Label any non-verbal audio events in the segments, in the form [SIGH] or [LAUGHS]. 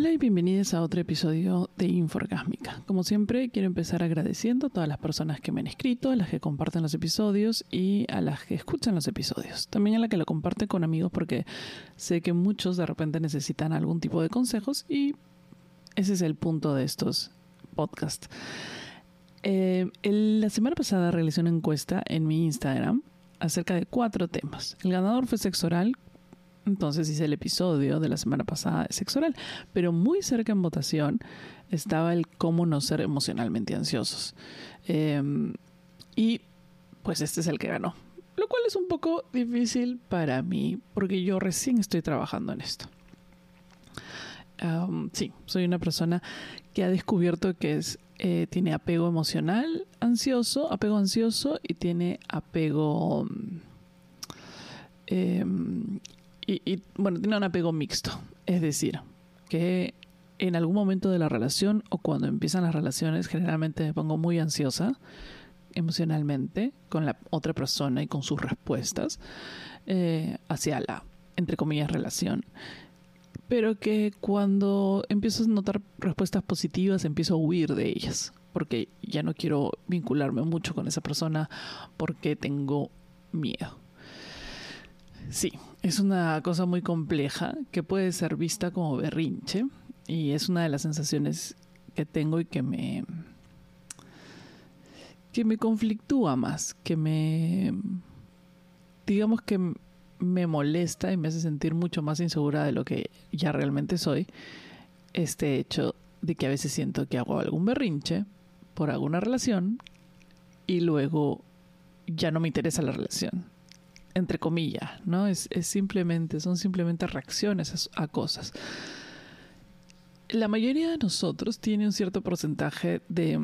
Hola y bienvenidos a otro episodio de Inforgásmica. Como siempre, quiero empezar agradeciendo a todas las personas que me han escrito, a las que comparten los episodios y a las que escuchan los episodios. También a las que lo comparten con amigos porque sé que muchos de repente necesitan algún tipo de consejos y ese es el punto de estos podcasts. Eh, la semana pasada realicé una encuesta en mi Instagram acerca de cuatro temas. El ganador fue sexo oral, entonces hice el episodio de la semana pasada de sexo oral, pero muy cerca en votación estaba el cómo no ser emocionalmente ansiosos. Em, y pues este es el que ganó. Lo cual es un poco difícil para mí porque yo recién estoy trabajando en esto. sí, soy una persona que ha descubierto que es, eh, tiene apego emocional ansioso, apego ansioso y tiene apego eh, y, bueno, tiene un apego mixto. Es decir, que en algún momento de la relación o cuando empiezan las relaciones, generalmente me pongo muy ansiosa emocionalmente con la otra persona y con sus respuestas eh, hacia la, entre comillas, relación. Pero que cuando empiezo a notar respuestas positivas, empiezo a huir de ellas. Porque ya no quiero vincularme mucho con esa persona porque tengo miedo. Sí, es una cosa muy compleja que puede ser vista como berrinche y es una de las sensaciones que tengo y que me que me conflictúa más, que me digamos que me molesta y me hace sentir mucho más insegura de lo que ya realmente soy este hecho de que a veces siento que hago algún berrinche por alguna relación y luego ya no me interesa la relación entre comillas, ¿no? Es, simplemente, son simplemente reacciones a, cosas. La mayoría de nosotros tiene un cierto porcentaje de,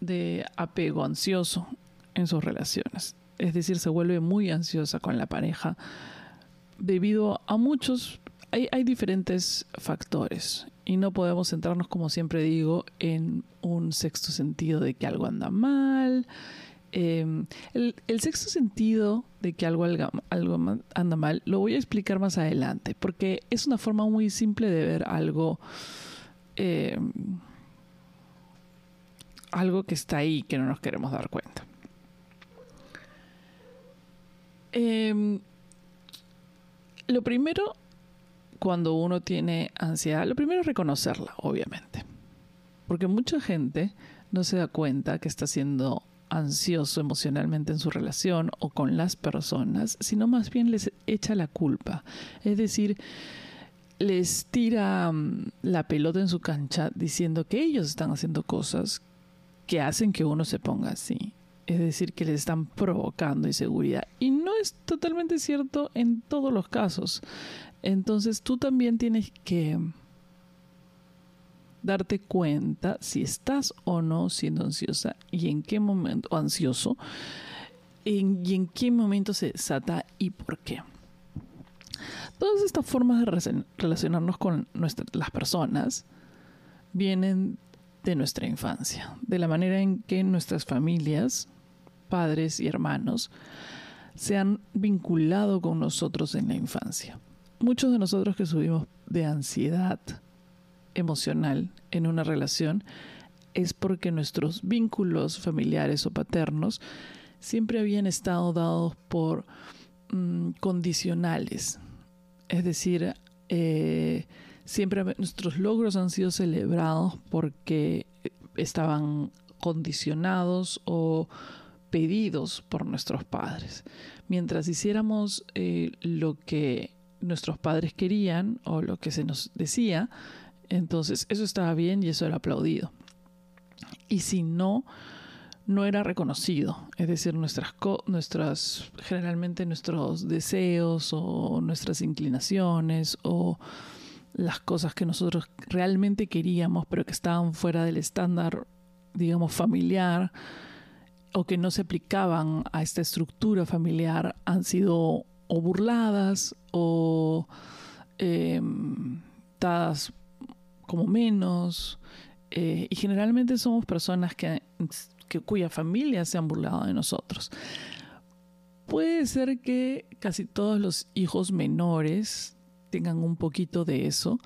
de apego ansioso en sus relaciones. Es decir, se vuelve muy ansiosa con la pareja debido a muchos, hay, hay diferentes factores y no podemos centrarnos, como siempre digo, en un sexto sentido de que algo anda mal, Em, el, sexto sentido de que algo, anda mal lo voy a explicar más adelante, porque es una forma muy simple de ver algo, em, algo que está ahí que no nos queremos dar cuenta. Em, lo primero, cuando uno tiene ansiedad, lo primero es reconocerla, obviamente, porque mucha gente no se da cuenta que está siendo ansioso emocionalmente en su relación o con las personas, sino más bien les echa la culpa. Es decir, les tira mm, la pelota en su cancha diciendo que ellos están haciendo cosas que hacen que uno se ponga así. Es decir, que les están provocando inseguridad. Y no es totalmente cierto en todos los casos. Entonces tú también tienes que darte cuenta si estás o no siendo ansiosa y en qué momento, ansioso, y en qué momento se desata y por qué. Todas estas formas de relacionarnos con las personas vienen de nuestra infancia, de la manera en que nuestras familias, padres y hermanos, se han vinculado con nosotros en la infancia. Muchos de nosotros que subimos de ansiedad, emocional en una relación es porque nuestros vínculos familiares o paternos siempre habían estado dados por mm, condicionales. Es decir, eh, siempre nuestros logros han sido celebrados porque estaban condicionados o pedidos por nuestros padres. Mientras hiciéramos eh, lo que nuestros padres querían o lo que se nos decía, entonces, eso estaba bien y eso era aplaudido. Y si no, no era reconocido. Es decir, nuestras, nuestras, generalmente nuestros deseos o nuestras inclinaciones o las cosas que nosotros realmente queríamos, pero que estaban fuera del estándar, digamos, familiar, o que no se aplicaban a esta estructura familiar, han sido o burladas o eh, dadas como menos. Eh, y generalmente somos personas que, cuya familia se han burlado de nosotros. Puede ser que casi todos los hijos menores tengan un poquito de eso,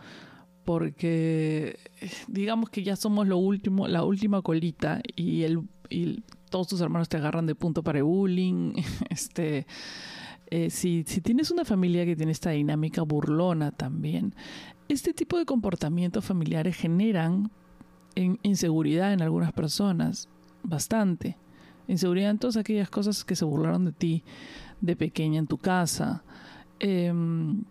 porque digamos que ya somos lo último, la última colita y, el, y todos tus hermanos te agarran de punto para el bullying. [LAUGHS] Este, eh, si, si tienes una familia que tiene esta dinámica burlona también, este tipo de comportamientos familiares generan inseguridad en algunas personas, bastante. Inseguridad en todas aquellas cosas que se burlaron de ti de pequeña en tu casa. Em,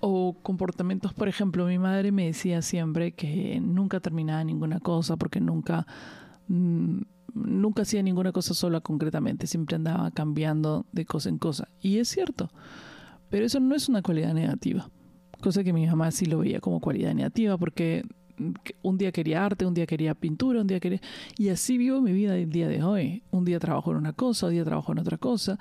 o comportamientos, por ejemplo, mi madre me decía siempre que nunca terminaba ninguna cosa porque nunca, mm, nunca hacía ninguna cosa sola concretamente, siempre andaba cambiando de cosa en cosa. Y es cierto, pero eso no es una cualidad negativa, cosa que mi mamá sí lo veía como cualidad negativa porque un día quería arte, un día quería pintura, un día quería... Y así vivo mi vida el día de hoy. Un día trabajo en una cosa, un día trabajo en otra cosa.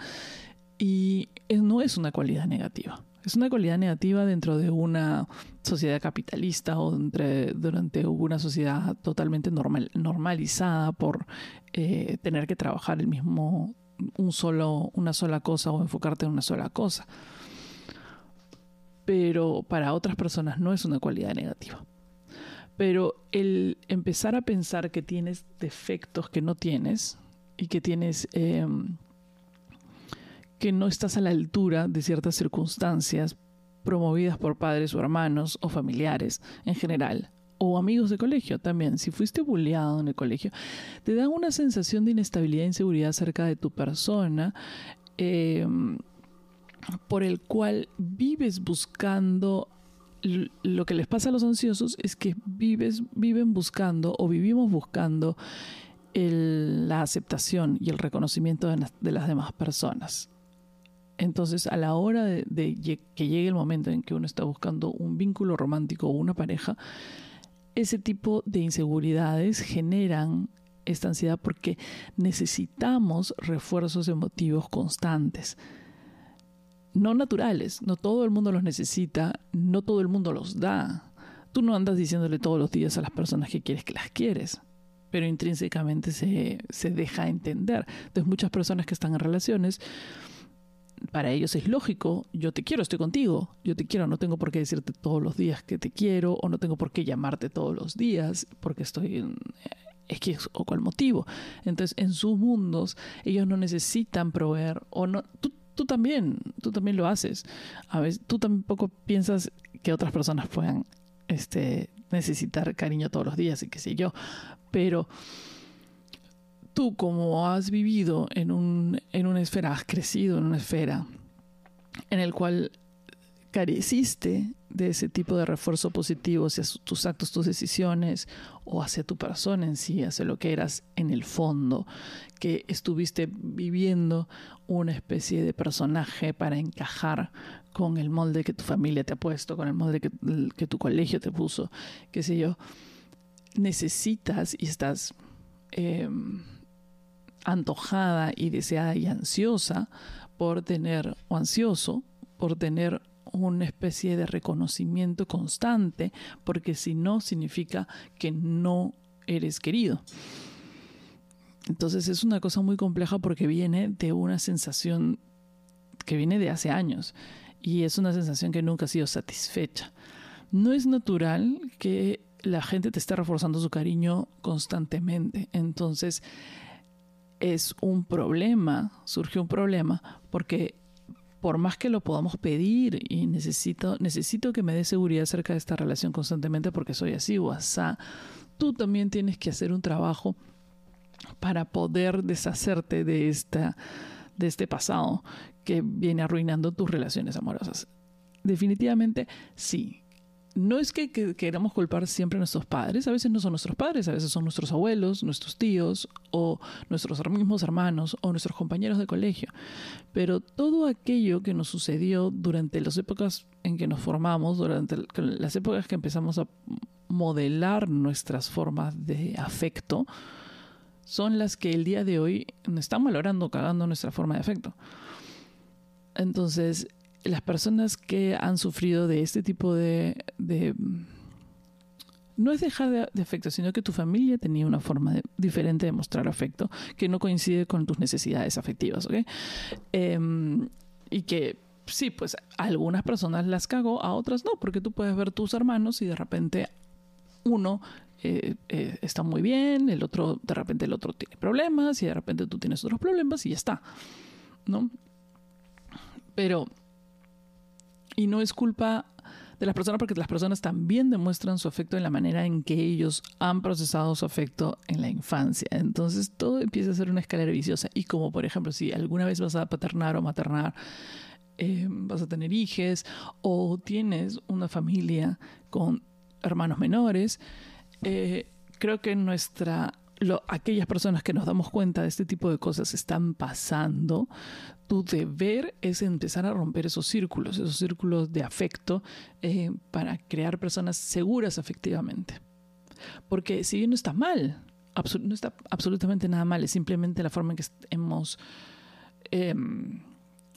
Y no es una cualidad negativa. Es una cualidad negativa dentro de una sociedad capitalista o entre, durante una sociedad totalmente normal, normalizada por eh, tener que trabajar el mismo, un solo, una sola cosa o enfocarte en una sola cosa. Pero para otras personas no es una cualidad negativa. Pero el empezar a pensar que tienes defectos que no tienes y que tienes... Em, que no estás a la altura de ciertas circunstancias promovidas por padres o hermanos o familiares en general, o amigos de colegio también, si fuiste bulleado en el colegio, te dan una sensación de inestabilidad e inseguridad acerca de tu persona, em, por el cual vives buscando lo que les pasa a los ansiosos es que vives, viven buscando o vivimos buscando la aceptación y el reconocimiento de las demás personas. Entonces, a la hora de, que llegue el momento en que uno está buscando un vínculo romántico o una pareja, ese tipo de inseguridades generan esta ansiedad porque necesitamos refuerzos emotivos constantes. No naturales, no todo el mundo los necesita, no todo el mundo los da. Tú no andas diciéndole todos los días a las personas que quieres que las quieres, pero intrínsecamente se, se deja entender. Entonces muchas personas que están en relaciones para ellos es lógico, yo te quiero, estoy contigo, yo te quiero, no tengo por qué decirte todos los días que te quiero o no tengo por qué llamarte todos los días porque estoy en es o cual motivo. Entonces, en sus mundos, ellos no necesitan proveer o no tú también, tú también lo haces. A veces tú tampoco piensas que otras personas puedan este necesitar cariño todos los días y qué sé yo, pero tú como has vivido en, un, en una esfera, has crecido en una esfera en el cual careciste ese tipo de refuerzo positivo hacia tus actos, tus decisiones o hacia tu persona en sí, hacia lo que eras en el fondo, que estuviste viviendo una especie de personaje para encajar con el molde que tu familia te ha puesto, con el molde que, tu colegio te puso, qué sé yo, necesitas y estás... Eh, antojada y deseada y ansiosa por tener, o ansioso, por tener una especie de reconocimiento constante, porque si no significa que no eres querido. Entonces es una cosa muy compleja porque viene de una sensación que viene de hace años y es una sensación que nunca ha sido satisfecha. No es natural que la gente te esté reforzando su cariño constantemente. Entonces, es un problema, surge un problema, porque por más que lo podamos pedir y necesito, necesito que me dé seguridad acerca de esta relación constantemente porque soy así o asá, tú también tienes que hacer un trabajo para poder deshacerte de, esta, de este pasado que viene arruinando tus relaciones amorosas. Definitivamente sí, no es que, queramos culpar siempre a nuestros padres, a veces no son nuestros padres, a veces son nuestros abuelos, nuestros tíos o nuestros mismos hermanos o nuestros compañeros de colegio. Pero todo aquello que nos sucedió durante las épocas en que nos formamos, durante las épocas que empezamos a modelar nuestras formas de afecto, son las que el día de hoy están valorando, cagando nuestra forma de afecto. Entonces, las personas que han sufrido de este tipo de, no es dejar de, afecto, sino que tu familia tenía una forma diferente de mostrar afecto que no coincide con tus necesidades afectivas, ¿ok? Em, y que sí, pues algunas personas las cago, a otras no, porque tú puedes ver tus hermanos y de repente uno eh, eh, está muy bien, el otro, de repente el otro tiene problemas y de repente tú tienes otros problemas y ya está, ¿no? Pero, y no es culpa de las personas porque las personas también demuestran su afecto en la manera en que ellos han procesado su afecto en la infancia. Entonces todo empieza a ser una escalera viciosa. Y como por ejemplo, si alguna vez vas a paternar o maternar, eh, vas a tener hijes o tienes una familia con hermanos menores, eh, creo que nuestra aquellas personas que nos damos cuenta de este tipo de cosas están pasando, tu deber es empezar a romper esos círculos, esos círculos de afecto eh, para crear personas seguras afectivamente. Porque si bien no está mal, no está absolutamente nada mal, es simplemente la forma en que hemos... Em,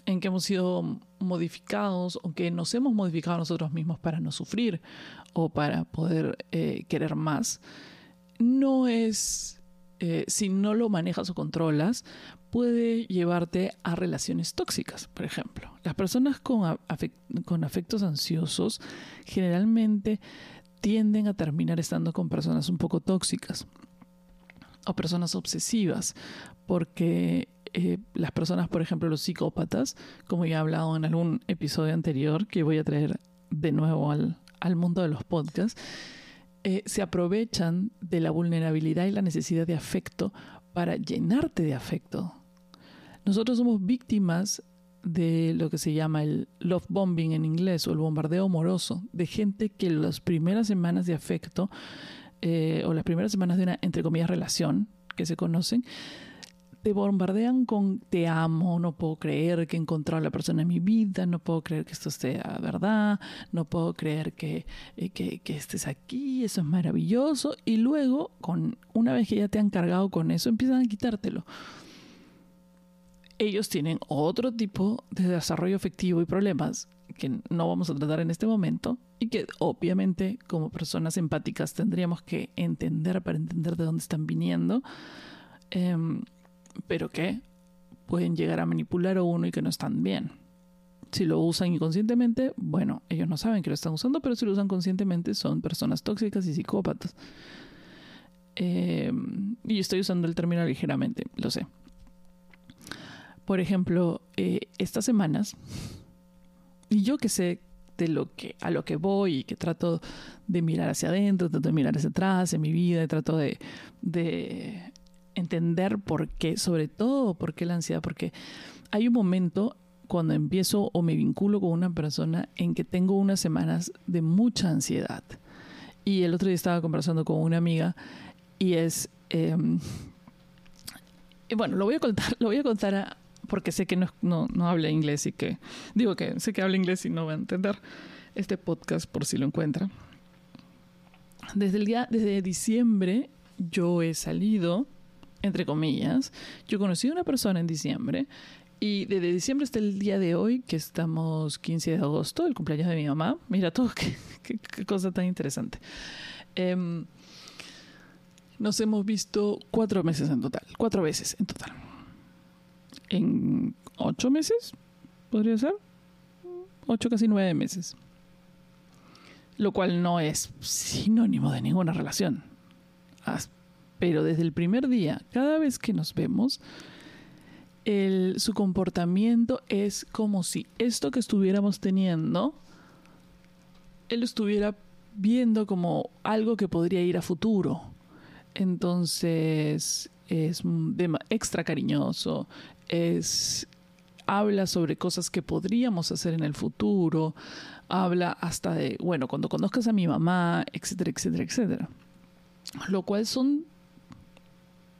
en que hemos sido modificados o que nos hemos modificado nosotros mismos para no sufrir o para poder eh, querer más no es, eh, si no lo manejas o controlas, puede llevarte a relaciones tóxicas, por ejemplo. Las personas con, con afectos ansiosos generalmente tienden a terminar estando con personas un poco tóxicas o personas obsesivas, porque eh, las personas, por ejemplo, los psicópatas, como ya he hablado en algún episodio anterior, que voy a traer de nuevo al, al mundo de los podcasts, eh, se aprovechan de la vulnerabilidad y la necesidad de afecto para llenarte de afecto. Nosotros somos víctimas de lo que se llama el love bombing en inglés o el bombardeo amoroso, de gente que las primeras semanas de afecto eh, o las primeras semanas de una, entre comillas, relación que se conocen, te bombardean con te amo, no puedo creer que he encontrado a la persona en mi vida, no puedo creer que esto sea verdad, no puedo creer que, eh, que, que, estés aquí, eso es maravilloso. Y luego, con, una vez que ya te han cargado con eso, empiezan a quitártelo. Ellos tienen otro tipo de desarrollo afectivo y problemas que no vamos a tratar en este momento y que obviamente como personas empáticas tendríamos que entender para entender de dónde están viniendo. Em, pero que pueden llegar a manipular a uno y que no están bien. Si lo usan inconscientemente, bueno, ellos no saben que lo están usando, pero si lo usan conscientemente son personas tóxicas y psicópatas. Eh, y estoy usando el término ligeramente, lo sé. Por ejemplo, eh, estas semanas, y yo que sé de lo que a lo que voy y que trato de mirar hacia adentro, trato de mirar hacia atrás en mi vida, trato de, de entender por qué, sobre todo por qué la ansiedad, porque hay un momento cuando empiezo o me vinculo con una persona en que tengo unas semanas de mucha ansiedad. Y el otro día estaba conversando con una amiga y es... Em, bueno, lo voy a contar, [LAUGHS] lo voy a contar porque sé que no, no, no habla inglés y que... Digo que sé que habla inglés y no va a entender este podcast por si lo encuentra. Desde el día, desde diciembre yo he salido entre comillas. Yo conocí a una persona en diciembre y desde diciembre hasta el día de hoy, que estamos 15 de agosto, el cumpleaños de mi mamá, mira todo, [LAUGHS] qué, cosa tan interesante. Em, nos hemos visto cuatro meses en total, cuatro veces en total. En ocho meses, podría ser. Ocho, casi nueve meses. Lo cual no es sinónimo de ninguna relación pero desde el primer día, cada vez que nos vemos, su comportamiento es como si esto que estuviéramos teniendo, él estuviera viendo como algo que podría ir a futuro. Entonces es extra cariñoso, es habla sobre cosas que podríamos hacer en el futuro, habla hasta de, bueno, cuando conozcas a mi mamá, etcétera, etcétera, etcétera. Lo cual son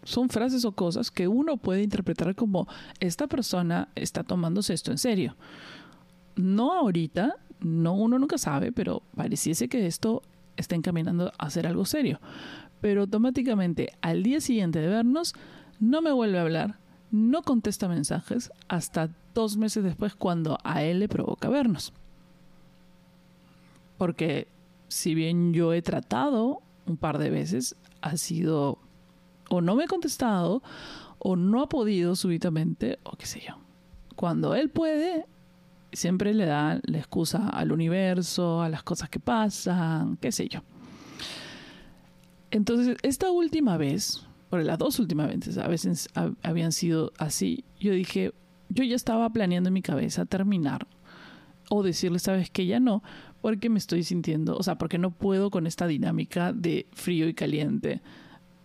son frases o cosas que uno puede interpretar como esta persona está tomándose esto en serio. No ahorita, no uno nunca sabe, pero pareciese que esto está encaminando a hacer algo serio. Pero automáticamente al día siguiente de vernos, no me vuelve a hablar, no contesta mensajes hasta dos meses después cuando a él le provoca vernos. Porque si bien yo he tratado un par de veces, ha sido o no me ha contestado o no ha podido súbitamente o qué sé yo. Cuando él puede, siempre le da la excusa al universo, a las cosas que pasan, qué sé yo. Entonces, esta última vez, por las dos últimas veces, a veces habían sido así, yo dije, yo ya estaba planeando en mi cabeza terminar o decirle, sabes que ya no, porque me estoy sintiendo, o sea, porque no puedo con esta dinámica de frío y caliente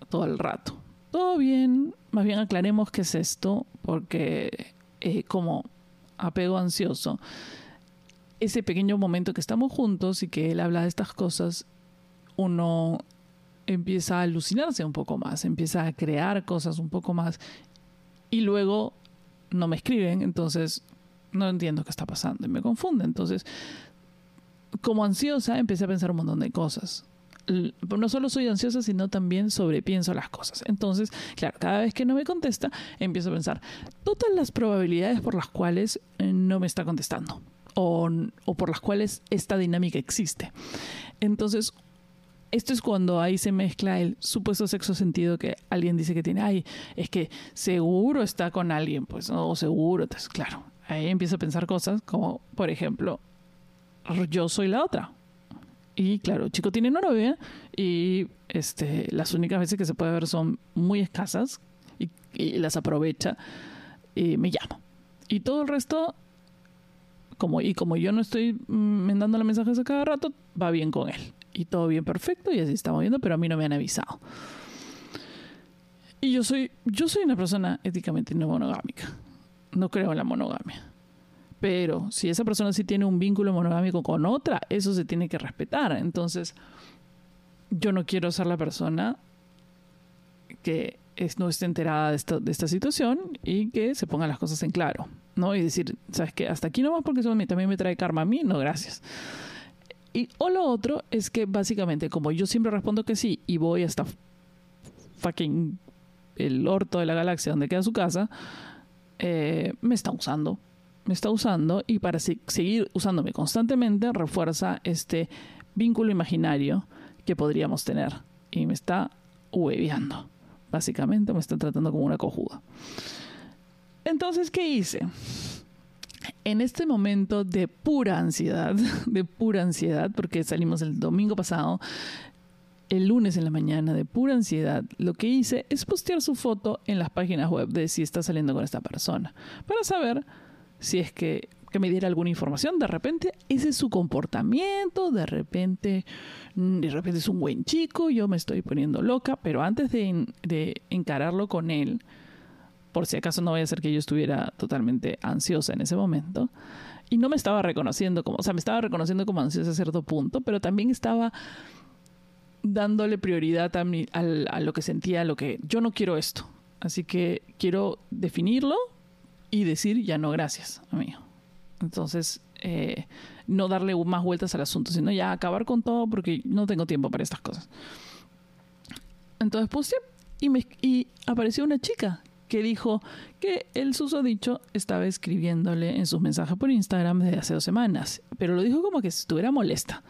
todo el rato. Todo bien, más bien aclaremos qué es esto, porque eh, como apego ansioso, ese pequeño momento que estamos juntos y que él habla de estas cosas, uno empieza a alucinarse un poco más, empieza a crear cosas un poco más y luego no me escriben, entonces no entiendo qué está pasando y me confunde. Entonces, como ansiosa, empecé a pensar un montón de cosas. No solo soy ansiosa, sino también sobrepienso las cosas. Entonces, claro, cada vez que no me contesta, empiezo a pensar todas las probabilidades por las cuales eh, no me está contestando o, o por las cuales esta dinámica existe. Entonces, esto es cuando ahí se mezcla el supuesto sexo sentido que alguien dice que tiene. Ay, es que seguro está con alguien, pues, o seguro. Entonces, claro, ahí empiezo a pensar cosas como, por ejemplo, yo soy la otra. Y claro, chico tiene novia y este, las únicas veces que se puede ver son muy escasas y, las aprovecha y me llama. Y todo el resto, como, y como yo no estoy mandando los mensajes a cada rato, va bien con él y todo bien perfecto y así estamos viendo, pero a mí no me han avisado. Y yo soy, yo soy una persona éticamente no monogámica. No creo en la monogamia. Pero si esa persona sí tiene un vínculo monogámico con otra, eso se tiene que respetar. Entonces, yo no quiero ser la persona que es, no esté enterada de esta, de esta situación y que se pongan las cosas en claro. ¿no? Y decir, ¿sabes qué? Hasta aquí nomás porque eso también me trae karma a mí. No, gracias. Y, o lo otro es que básicamente, como yo siempre respondo que sí y voy hasta fucking el orto de la galaxia donde queda su casa, eh, me está usando. Me está usando y para seguir usándome constantemente refuerza este vínculo imaginario que podríamos tener. Y me está hueveando. Básicamente me está tratando como una cojuda. Entonces, ¿qué hice? en este momento de pura ansiedad, [LAUGHS] de pura ansiedad, porque salimos el domingo pasado, el lunes en la mañana, de pura ansiedad, lo que hice es postear su foto en las páginas web de si está saliendo con esta persona, para saber si es que, me diera alguna información. De repente, ese es su comportamiento, de repente, de repente es un buen chico, yo me estoy poniendo loca, pero antes de, de encararlo con él, por si acaso no vaya a ser que yo estuviera totalmente ansiosa en ese momento. Y no me estaba reconociendo como, o sea, me estaba reconociendo como ansiosa a cierto punto, pero también estaba dándole prioridad a, a, lo que sentía, a lo que yo no quiero esto. Así que quiero definirlo y decir ya no gracias, amigo. Entonces, eh, no darle más vueltas al asunto, sino ya acabar con todo porque no tengo tiempo para estas cosas. Entonces puse y, me, y apareció una chica que dijo que el susodicho estaba escribiéndole en sus mensajes por Instagram desde hace dos semanas, pero lo dijo como que estuviera molesta.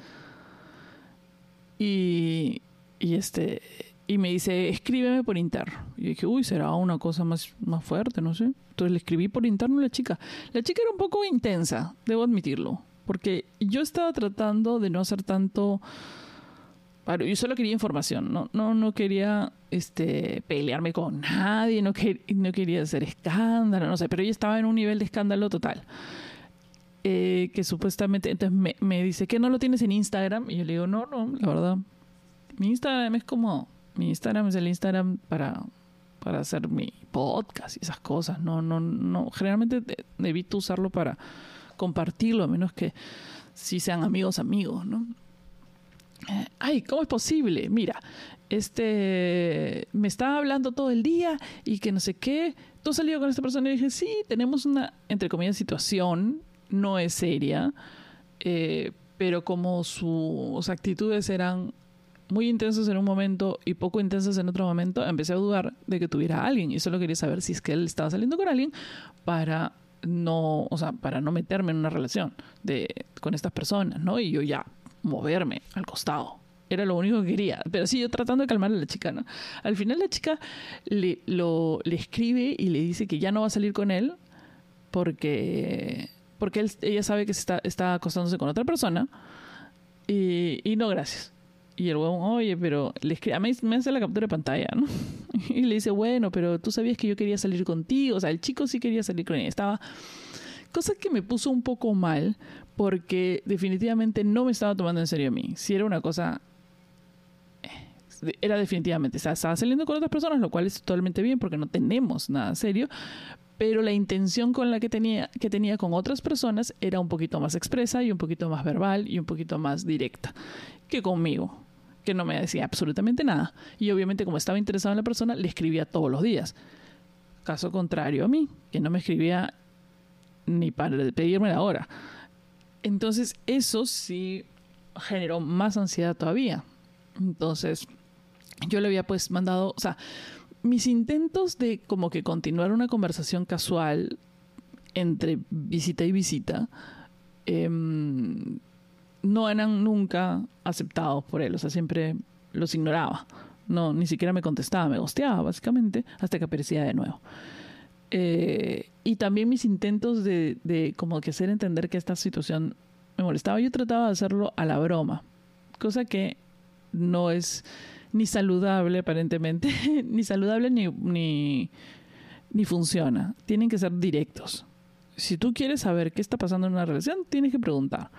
Y, y este y me dice, escríbeme por interno. Y dije, uy, será una cosa más, más fuerte, no sé. Entonces le escribí por interno a la chica. La chica era un poco intensa, debo admitirlo, porque yo estaba tratando de no hacer tanto yo solo quería información, no, no, no quería este, pelearme con nadie, no, no quería hacer escándalo, no sé, pero ella estaba en un nivel de escándalo total. Eh, que supuestamente, entonces me, dice que no lo tienes en Instagram, y yo le digo, no, no, la verdad, mi Instagram es como, mi Instagram es el Instagram para, para hacer mi podcast y esas cosas, no, no, no, generalmente evito usarlo para compartirlo, a menos que si sean amigos, amigos, ¿no? ay, ¿cómo es posible? Mira, este, me estaba hablando todo el día y que no sé qué. ¿Tú has salido con esta persona? Y dije, sí, tenemos una, entre comillas, situación, no es seria, eh, pero como sus actitudes eran muy intensas en un momento y poco intensas en otro momento, empecé a dudar de que tuviera a alguien y solo quería saber si es que él estaba saliendo con alguien para no, o sea, para no meterme en una relación de, con estas personas, ¿no? Y yo ya moverme al costado. Era lo único que quería. Pero sí, yo tratando de calmar a la chica, ¿no? Al final la chica le, lo, le escribe y le dice que ya no va a salir con él porque, porque ella sabe que se está, está acostándose con otra persona y, y no, gracias. Y el huevón, oye, pero le a mí me hace la captura de pantalla, ¿no? [LAUGHS] Y le dice, bueno, pero tú sabías que yo quería salir contigo. O sea, el chico sí quería salir con ella. Estaba. Cosa que me puso un poco mal, porque definitivamente no me estaba tomando en serio a mí. Si era una cosa. eh, Era definitivamente. o sea, Estaba saliendo con otras personas, lo cual es totalmente bien, porque no tenemos nada serio. Pero la intención con la que tenía, que tenía con otras personas era un poquito más expresa y un poquito más verbal y un poquito más directa que conmigo que no me decía absolutamente nada. Y obviamente como estaba interesado en la persona, le escribía todos los días. Caso contrario a mí, que no me escribía ni para pedirme la hora. Entonces eso sí generó más ansiedad todavía. Entonces yo le había pues mandado, o sea, mis intentos de como que continuar una conversación casual entre visita y visita, em, no eran nunca aceptados por él, o sea, siempre los ignoraba. No, ni siquiera me contestaba, me gosteaba básicamente hasta que aparecía de nuevo. Eh, y también mis intentos de, de como que hacer entender que esta situación me molestaba, yo trataba de hacerlo a la broma, cosa que no es ni saludable aparentemente, [LAUGHS] ni saludable ni, ni, ni funciona. Tienen que ser directos. Si tú quieres saber qué está pasando en una relación, tienes que preguntar.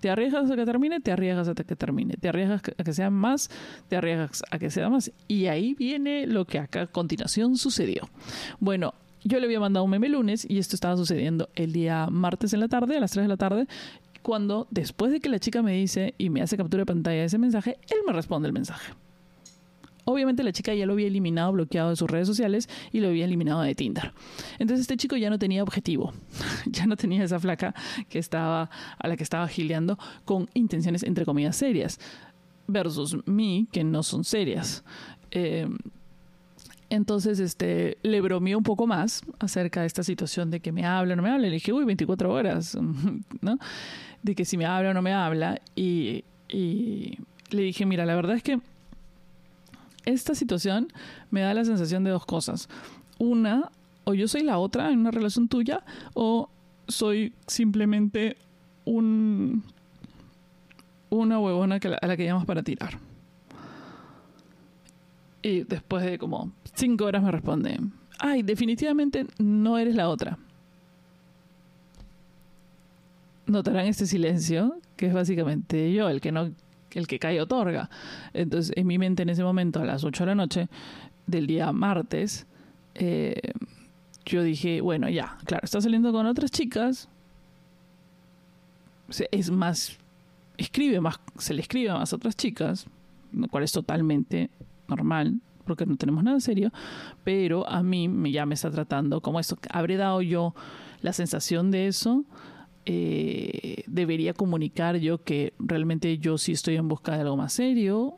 Te arriesgas a que termine, te arriesgas a que termine. Te arriesgas a que sea más, te arriesgas a que sea más. Y ahí viene lo que acá a continuación sucedió. Bueno, yo le había mandado un meme lunes y esto estaba sucediendo el día martes en la tarde, a las 3 de la tarde, cuando después de que la chica me dice y me hace captura de pantalla de ese mensaje, él me responde el mensaje. Obviamente la chica ya lo había eliminado, bloqueado de sus redes sociales y lo había eliminado de Tinder. Entonces este chico ya no tenía objetivo, [LAUGHS] ya no tenía esa flaca que estaba a la que estaba gileando con intenciones entre comillas serias versus mí que no son serias. Eh, entonces, este, le bromeó un poco más acerca de esta situación de que me habla o no me habla. Le dije, uy, 24 horas, [LAUGHS] ¿no? De que si me habla o no me habla. Y le dije, mira, la verdad es que esta situación me da la sensación de dos cosas. Una, o yo soy la otra en una relación tuya, o soy simplemente un, una huevona que, a la que llamas para tirar. Y después de como cinco horas me responde, ay, definitivamente no eres la otra. Notarán este silencio, que es básicamente yo, el que no, el que cae otorga. Entonces, en mi mente en ese momento, a las 8 de la noche del día martes, eh, yo dije, bueno, ya, claro, está saliendo con otras chicas. Es más, escribe más, se le escribe a más otras chicas, lo cual es totalmente normal, porque no tenemos nada serio, pero a mí ya me está tratando como esto. ¿Habré dado yo la sensación de eso? Eh, ¿Debería comunicar yo que realmente yo sí estoy en busca de algo más serio?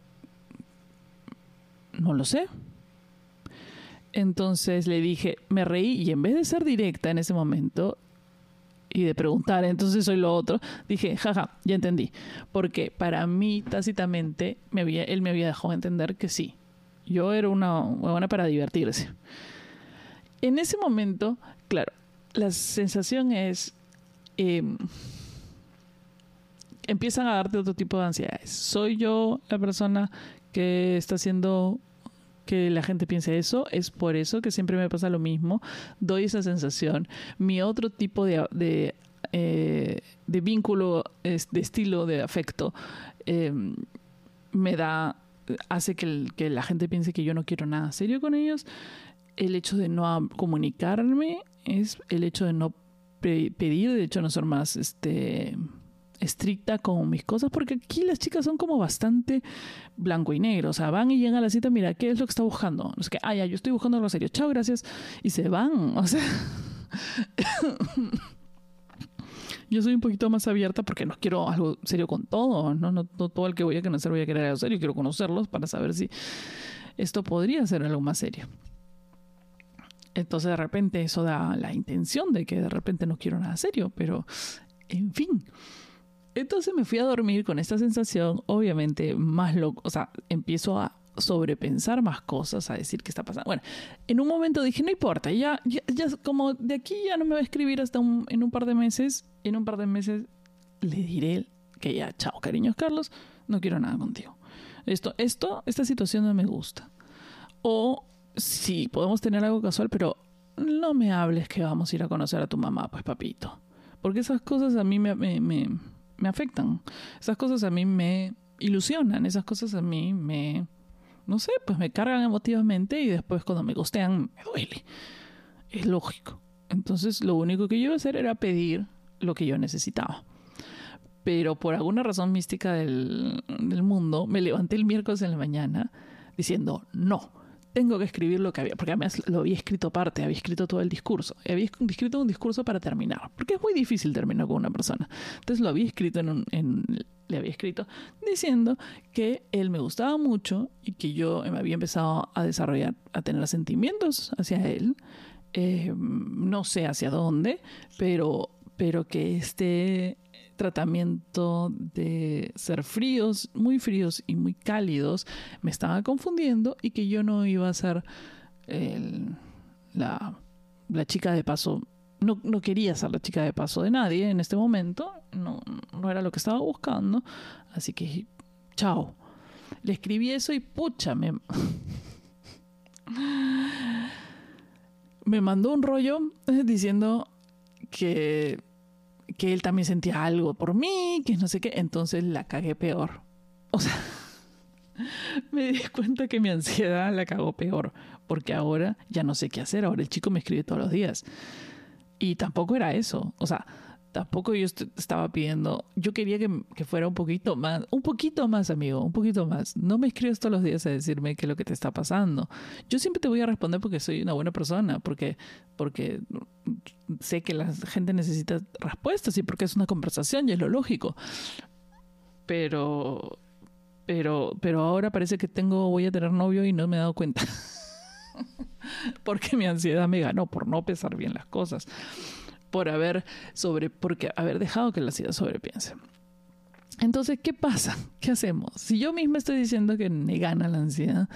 No lo sé. Entonces le dije, me reí y en vez de ser directa en ese momento y de preguntar, entonces soy lo otro, dije, jaja, ya entendí. Porque para mí, tácitamente, él me había dejado entender que sí, yo era una huevona para divertirse. En ese momento, claro, la sensación es... Eh, empiezan a darte otro tipo de ansiedades. ¿Soy yo la persona que está haciendo que la gente piense eso? Es por eso que siempre me pasa lo mismo. Doy esa sensación. Mi otro tipo de, de, eh, de vínculo, de estilo de afecto, eh, me da hace que, la gente piense que yo no quiero nada serio con ellos. El hecho de no comunicarme es el hecho de no pe pedir, de hecho no ser más este estricta con mis cosas, porque aquí las chicas son como bastante blanco y negro, o sea, van y llegan a la cita, mira, ¿qué es lo que está buscando? Es que, ah, ya, yo estoy buscando algo serio, chao, gracias, y se van, [LAUGHS] o sea... yo soy un poquito más abierta porque no quiero algo serio con todo, ¿no? No, no todo el que voy a conocer voy a querer algo serio, quiero conocerlos para saber si esto podría ser algo más serio. Entonces de repente eso da la intención de que de repente no quiero nada serio, pero en fin. Entonces me fui a dormir con esta sensación, obviamente más loco, o sea, empiezo a sobrepensar más cosas, a decir qué está pasando. Bueno, en un momento dije, no importa, ya, ya, ya como de aquí ya no me va a escribir hasta un, en un par de meses, en un par de meses le diré que ya, chao, cariños Carlos, no quiero nada contigo. Esto, esto, esta situación no me gusta. O sí, podemos tener algo casual, pero no me hables que vamos a ir a conocer a tu mamá, pues papito. Porque esas cosas a mí me, me, me, afectan. Esas cosas a mí me ilusionan. Esas cosas a mí me, no sé, pues me cargan emotivamente y después cuando me costean me duele. Es lógico. Entonces lo único que yo iba a hacer era pedir lo que yo necesitaba. Pero por alguna razón mística del, del mundo, me levanté el miércoles en la mañana diciendo, no, tengo que escribir lo que había, porque además lo había escrito aparte, había escrito todo el discurso, había escrito un discurso para terminar, porque es muy difícil terminar con una persona. Entonces lo había escrito en, en le había escrito diciendo que él me gustaba mucho y que yo me había empezado a desarrollar, a tener sentimientos hacia él, eh, no sé hacia dónde, pero, pero que este tratamiento de ser fríos, muy fríos y muy cálidos, me estaba confundiendo y que yo no iba a ser la, chica de paso. No, quería ser la chica de paso de nadie en este momento, no, era lo que estaba buscando, así que chao. Le escribí eso y pucha, me [LAUGHS] mandó un rollo diciendo que que él también sentía algo por mí, que no sé qué, entonces la cagué peor. O sea, [LAUGHS] me di cuenta que mi ansiedad la cagó peor, porque ahora ya no sé qué hacer, ahora el chico me escribe todos los días. Y tampoco era eso, o sea, tampoco yo estaba pidiendo, yo quería que, fuera un poquito más, un poquito más, amigo, un poquito más. No me escribes todos los días a decirme qué es lo que te está pasando. Yo siempre te voy a responder porque soy una buena persona, porque, porque sé que la gente necesita respuestas y porque es una conversación y es lo lógico. Pero, pero, pero ahora parece que tengo, voy a tener novio y no me he dado cuenta. [LAUGHS] porque mi ansiedad me ganó por no pesar bien las cosas por haber sobre, porque haber dejado que la ansiedad sobrepiense. Entonces, ¿qué pasa? [LAUGHS] ¿Qué hacemos? Si yo misma estoy diciendo que me gana la ansiedad,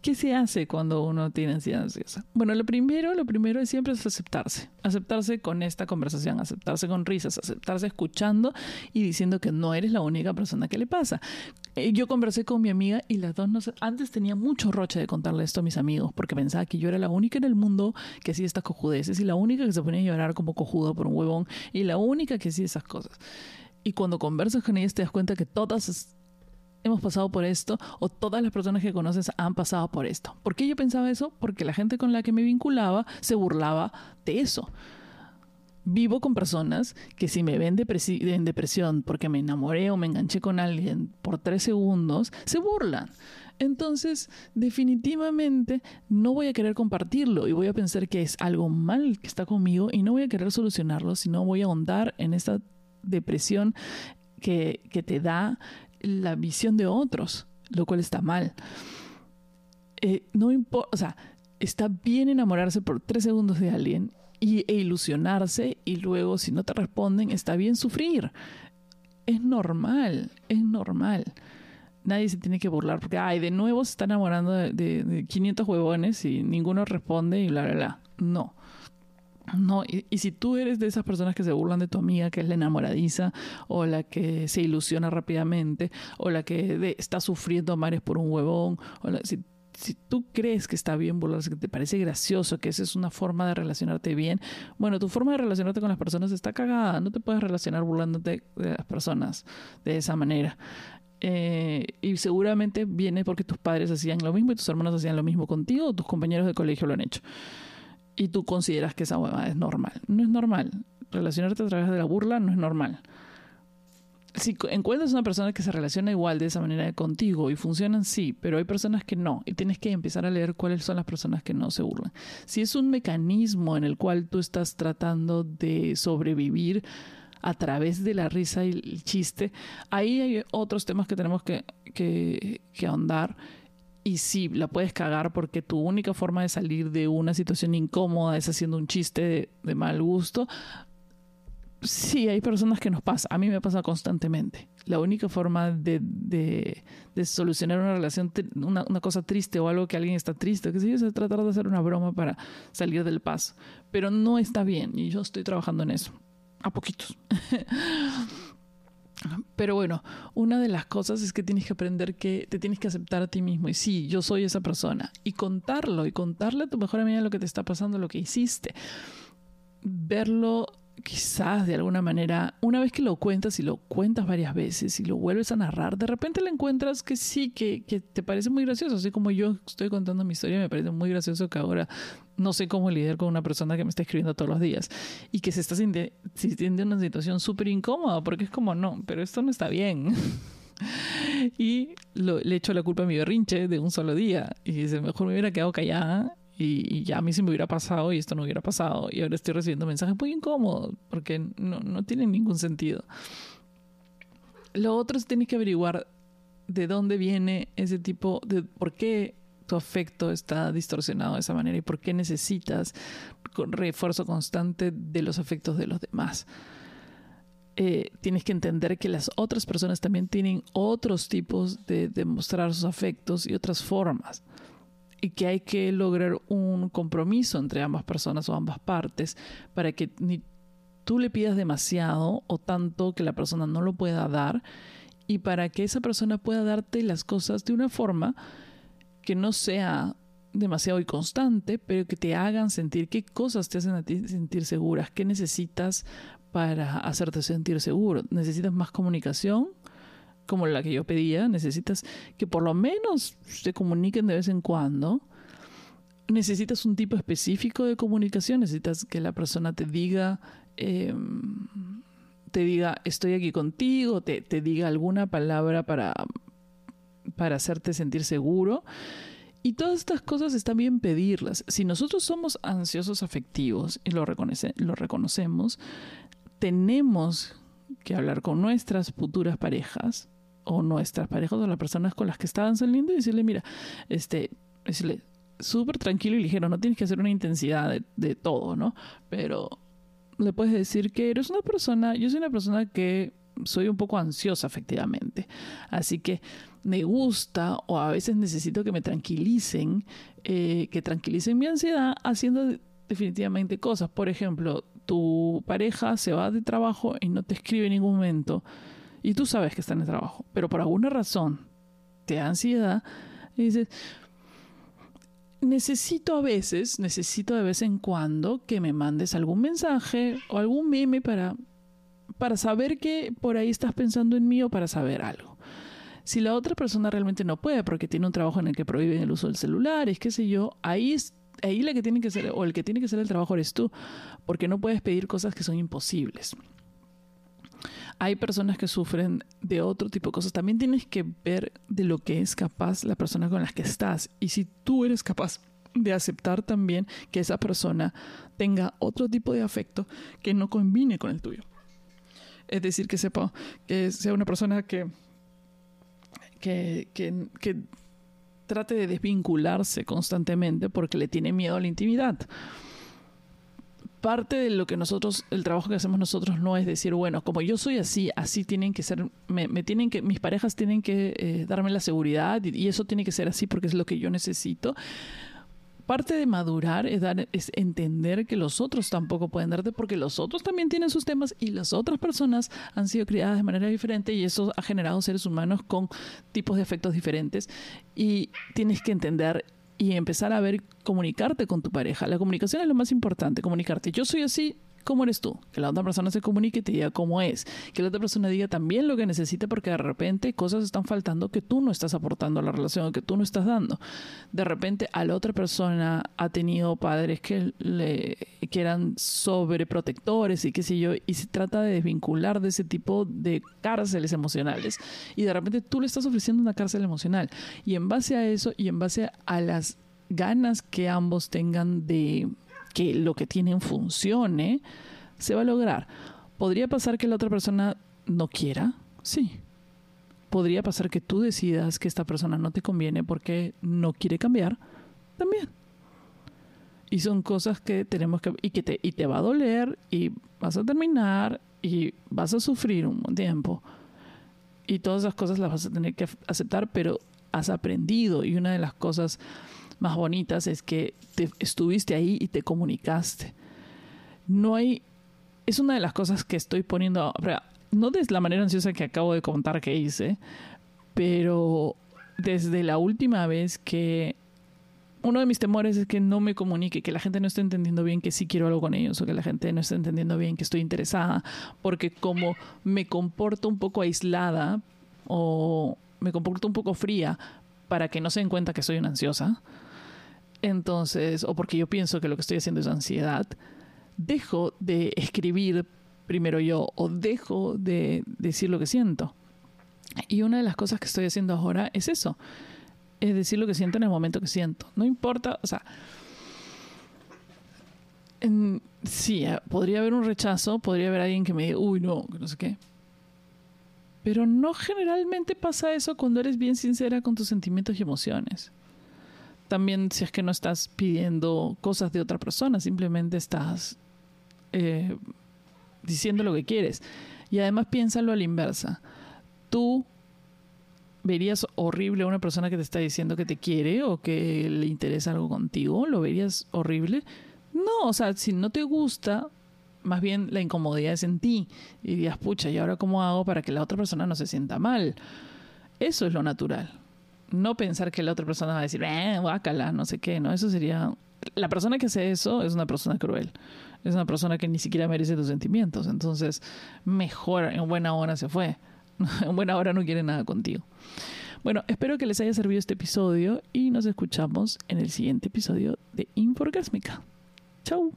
¿qué se hace cuando uno tiene ansiedad ansiosa? Bueno, lo primero, lo primero es siempre es aceptarse. Aceptarse con esta conversación, aceptarse con risas, aceptarse escuchando y diciendo que no eres la única persona que le pasa. Eh, yo conversé con mi amiga y las dos no antes tenía mucho roche de contarle esto a mis amigos porque pensaba que yo era la única en el mundo que hacía estas cojudeces y la única que se ponía a llorar como cojudo por un huevón y la única que hacía esas cosas. Y cuando conversas con ellas te das cuenta que todas hemos pasado por esto o todas las personas que conoces han pasado por esto. ¿Por qué yo pensaba eso? Porque la gente con la que me vinculaba se burlaba de eso. Vivo con personas que si me ven en depresión porque me enamoré o me enganché con alguien por tres segundos, se burlan. Entonces, definitivamente no voy a querer compartirlo y voy a pensar que es algo mal que está conmigo y no voy a querer solucionarlo, sino voy a ahondar en esta depresión que, te da la visión de otros, lo cual está mal. Eh, no importa, está bien enamorarse por tres segundos de alguien y, e ilusionarse y luego si no te responden, está bien sufrir. Es normal, es normal. Nadie se tiene que burlar porque, ay, de nuevo se está enamorando de, de, de 500 huevones y ninguno responde y bla, bla, bla. No, no, y, si tú eres de esas personas que se burlan de tu amiga, que es la enamoradiza, o la que se ilusiona rápidamente, o la que está sufriendo mares por un huevón, o si, si tú crees que está bien burlarse, que te parece gracioso, que esa es una forma de relacionarte bien, bueno, tu forma de relacionarte con las personas está cagada, no te puedes relacionar burlándote de las personas de esa manera. Eh, y seguramente viene porque tus padres hacían lo mismo y tus hermanos hacían lo mismo contigo, o tus compañeros de colegio lo han hecho y tú consideras que esa huevada es normal. No es normal. Relacionarte a través de la burla no es normal. Si encuentras una persona que se relaciona igual de esa manera contigo y funcionan, sí, pero hay personas que no. Y tienes que empezar a leer cuáles son las personas que no se burlan. Si es un mecanismo en el cual tú estás tratando de sobrevivir a través de la risa y el chiste, ahí hay otros temas que tenemos que, que, que ahondar y sí, la puedes cagar porque tu única forma de salir de una situación incómoda es haciendo un chiste de, mal gusto. Sí, hay personas que nos pasa. A mí me pasa constantemente. La única forma de, de, solucionar una relación, una, una, cosa triste o algo que alguien está triste, que yo, es tratar de hacer una broma para salir del paso. Pero no está bien y yo estoy trabajando en eso. a poquitos. [LAUGHS] Pero bueno, una de las cosas es que tienes que aprender que te tienes que aceptar a ti mismo. Y sí, yo soy esa persona. Y contarlo, y contarle a tu mejor amiga lo que te está pasando, lo que hiciste. Verlo quizás de alguna manera, una vez que lo cuentas y lo cuentas varias veces y lo vuelves a narrar, de repente le encuentras que sí, que, que, te parece muy gracioso. Así como yo estoy contando mi historia, me parece muy gracioso que ahora no sé cómo lidiar con una persona que me está escribiendo todos los días y que se está sintiendo en una situación súper incómoda porque es como, no, pero esto no está bien. [LAUGHS] y le echo la culpa a mi berrinche de un solo día y dice, mejor me hubiera quedado callada y, ya a mí se me hubiera pasado y esto no hubiera pasado. Y ahora estoy recibiendo mensajes muy incómodos porque no, no tienen ningún sentido. Lo otro es tienes que averiguar de dónde viene ese tipo de por qué tu afecto está distorsionado de esa manera y por qué necesitas refuerzo constante de los afectos de los demás. Eh, tienes que entender que las otras personas también tienen otros tipos de demostrar sus afectos y otras formas y que hay que lograr un compromiso entre ambas personas o ambas partes para que ni tú le pidas demasiado o tanto que la persona no lo pueda dar y para que esa persona pueda darte las cosas de una forma que no sea demasiado y constante, pero que te hagan sentir qué cosas te hacen sentir seguras, qué necesitas para hacerte sentir seguro. ¿Necesitas más comunicación? como la que yo pedía, necesitas que por lo menos se comuniquen de vez en cuando. Necesitas un tipo específico de comunicación, necesitas que la persona te diga, em, te diga, estoy aquí contigo, te diga alguna palabra para, para hacerte sentir seguro. Y todas estas cosas están bien pedirlas. Si nosotros somos ansiosos afectivos y lo, reconoce, lo reconocemos, tenemos que hablar con nuestras futuras parejas o nuestras parejas o las personas con las que estaban saliendo y decirle, mira, este, decirle, súper tranquilo y ligero, no tienes que hacer una intensidad de, todo, ¿no? Pero le puedes decir que eres una persona, yo soy una persona que soy un poco ansiosa efectivamente, así que me gusta o a veces necesito que me tranquilicen, eh, que tranquilicen mi ansiedad haciendo definitivamente cosas. Por ejemplo, tu pareja se va de trabajo y no te escribe en ningún momento y tú sabes que está en el trabajo, pero por alguna razón te da ansiedad y dices, necesito a veces, necesito de vez en cuando que me mandes algún mensaje o algún meme para, para saber que por ahí estás pensando en mí o para saber algo. Si la otra persona realmente no puede porque tiene un trabajo en el que prohíben el uso del celular, es qué sé yo, ahí ahí la que tiene que ser o el que tiene que ser el trabajo eres tú, porque no puedes pedir cosas que son imposibles hay personas que sufren de otro tipo de cosas. También tienes que ver de lo que es capaz la persona con la que estás. Y si tú eres capaz de aceptar también que esa persona tenga otro tipo de afecto que no combine con el tuyo. Es decir, que sepa que sea una persona que, que, que, que trate de desvincularse constantemente porque le tiene miedo a la intimidad parte de lo que nosotros, el trabajo que hacemos nosotros no es decir, bueno, como yo soy así, así tienen que ser, me, tienen que, mis parejas tienen que eh, darme la seguridad y, eso tiene que ser así porque es lo que yo necesito. Parte de madurar es, dar, es entender que los otros tampoco pueden darte porque los otros también tienen sus temas y las otras personas han sido criadas de manera diferente y eso ha generado seres humanos con tipos de efectos diferentes y tienes que entender y empezar a ver, comunicarte con tu pareja. La comunicación es lo más importante, comunicarte. Yo soy así, ¿cómo eres tú? Que la otra persona se comunique y te diga cómo es. Que la otra persona diga también lo que necesita porque de repente cosas están faltando que tú no estás aportando a la relación, que tú no estás dando. De repente a la otra persona ha tenido padres que, le, que eran sobreprotectores y qué sé yo, y se trata de desvincular de ese tipo de cárceles emocionales. Y de repente tú le estás ofreciendo una cárcel emocional. Y en base a eso y en base a las ganas que ambos tengan de que lo que tienen funcione, se va a lograr. ¿Podría pasar que la otra persona no quiera? Sí. ¿Podría pasar que tú decidas que esta persona no te conviene porque no quiere cambiar? También. Y son cosas que tenemos que... Y, que te, y te va a doler y vas a terminar y vas a sufrir un tiempo. Y todas esas cosas las vas a tener que aceptar, pero has aprendido. Y una de las cosas más bonitas es que te estuviste ahí y te comunicaste. No hay es una de las cosas que estoy poniendo, no de la manera ansiosa que acabo de contar que hice, pero desde la última vez que uno de mis temores es que no me comunique, que la gente no esté entendiendo bien que sí quiero algo con ellos o que la gente no esté entendiendo bien que estoy interesada, porque como me comporto un poco aislada o me comporto un poco fría para que no se den cuenta que soy una ansiosa, entonces, o porque yo pienso que lo que estoy haciendo es ansiedad, dejo de escribir primero yo o dejo de decir lo que siento. Y una de las cosas que estoy haciendo ahora es eso es decir lo que siento en el momento que siento. No importa, o sea, sí, eh, podría haber un rechazo, podría haber alguien que me diga, uy, no, no sé qué. Pero no generalmente pasa eso cuando eres bien sincera con tus sentimientos y emociones. También si es que no estás pidiendo cosas de otra persona, simplemente estás eh, diciendo lo que quieres. Y además piénsalo a la inversa. Tú ¿Verías horrible a una persona que te está diciendo que te quiere o que le interesa algo contigo? ¿Lo verías horrible? No, o sea, si no te gusta, más bien la incomodidad es en ti. Y dirías, pucha, ¿y ahora cómo hago para que la otra persona no se sienta mal? Eso es lo natural. No pensar que la otra persona va a decir, eh, guácala, no sé qué, ¿no? Eso sería... La persona que hace eso es una persona cruel. Es una persona que ni siquiera merece tus sentimientos. Entonces, mejor, en buena hora se fue. [LAUGHS] en buena hora no quiere nada contigo. Bueno, espero que les haya servido este episodio y nos escuchamos en el siguiente episodio de Inforgásmica. Chau.